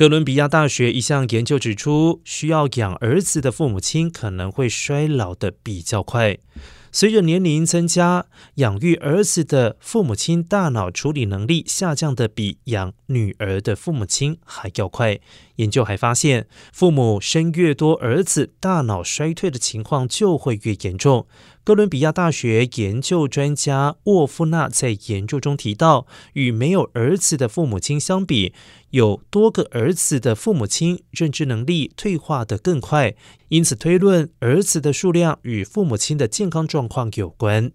哥伦比亚大学一项研究指出，需要养儿子的父母亲可能会衰老的比较快。随着年龄增加，养育儿子的父母亲大脑处理能力下降的比养女儿的父母亲还要快。研究还发现，父母生越多儿子，大脑衰退的情况就会越严重。哥伦比亚大学研究专家沃夫纳在研究中提到，与没有儿子的父母亲相比，有多个儿子的父母亲认知能力退化得更快，因此推论儿子的数量与父母亲的健康状况有关。